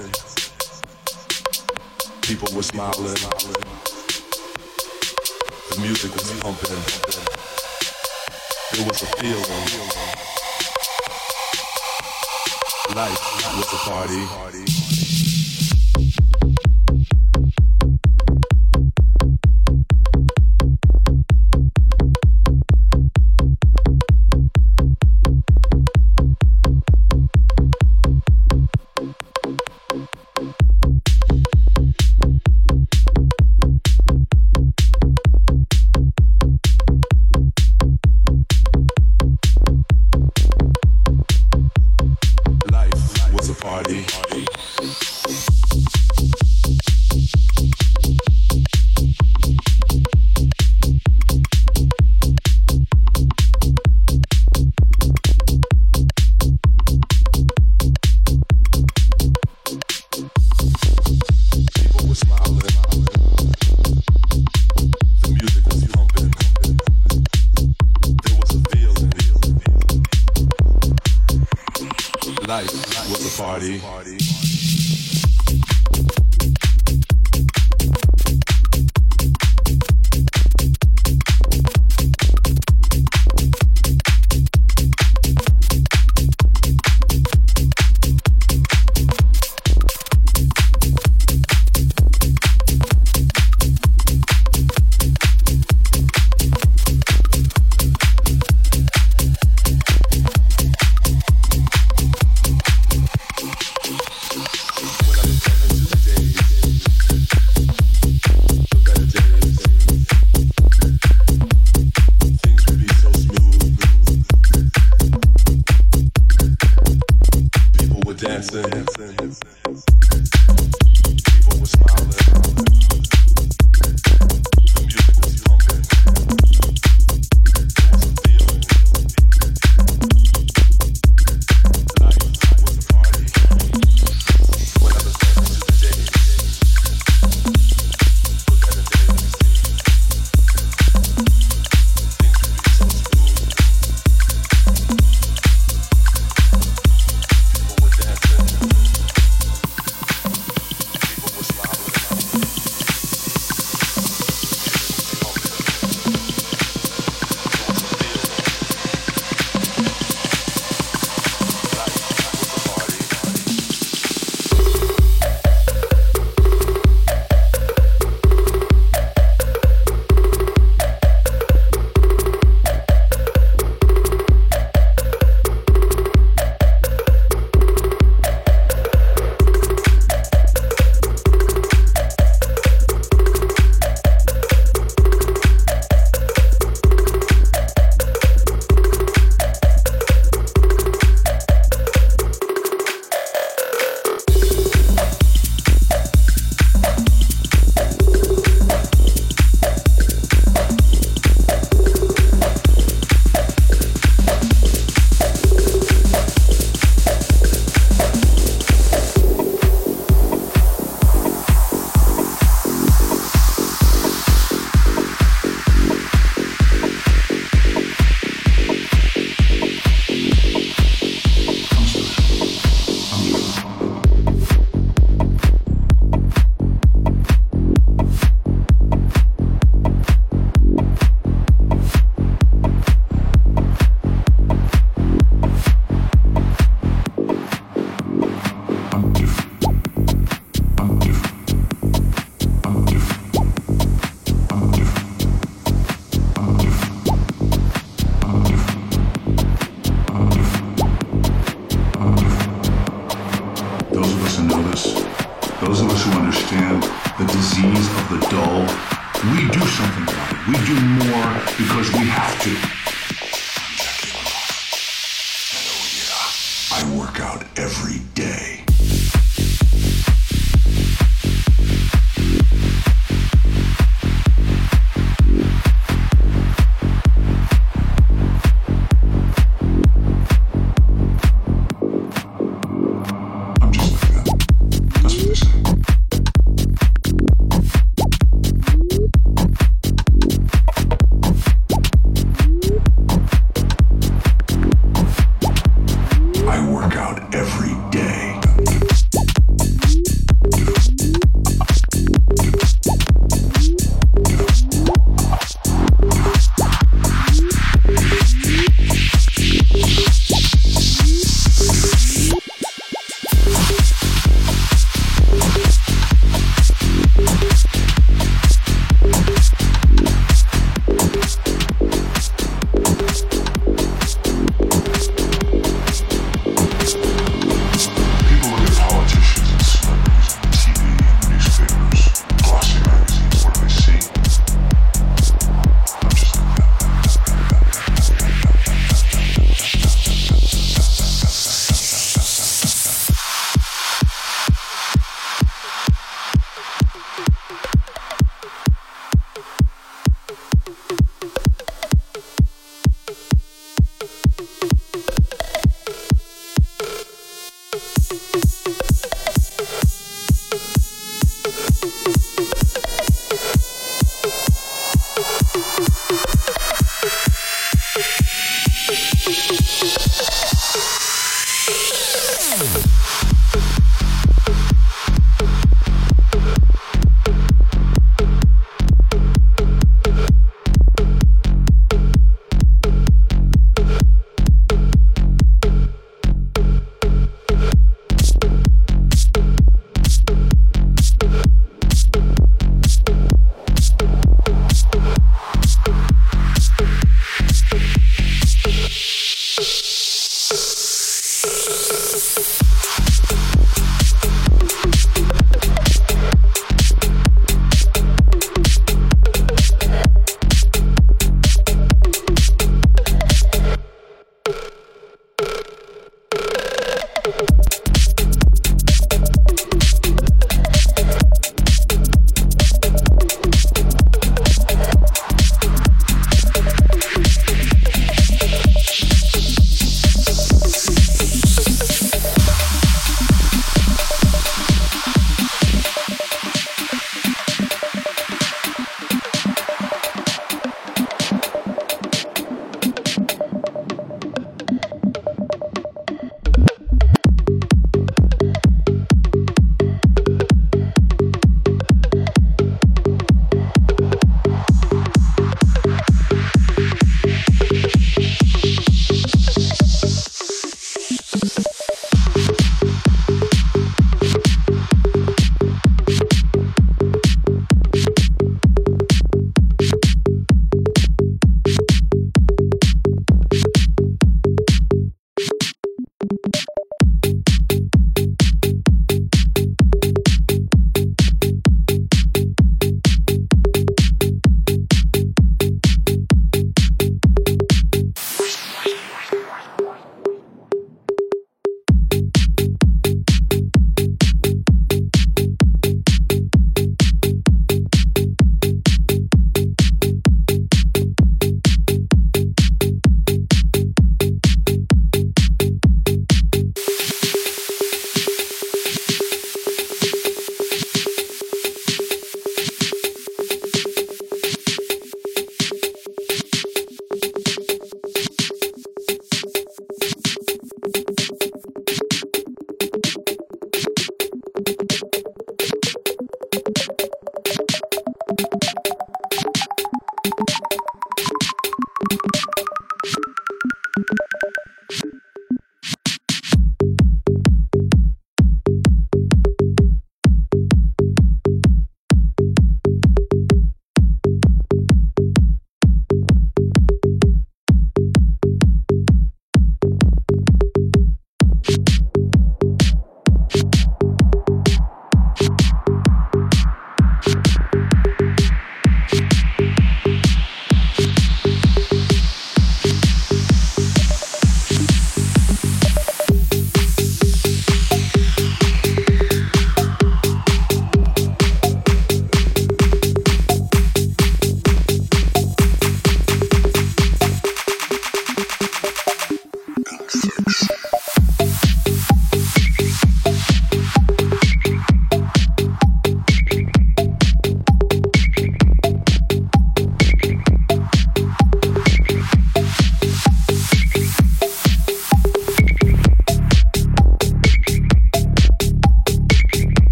dancing. People were smiling. The music was pumping. There was a feeling. Life was a party.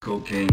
Cocaine,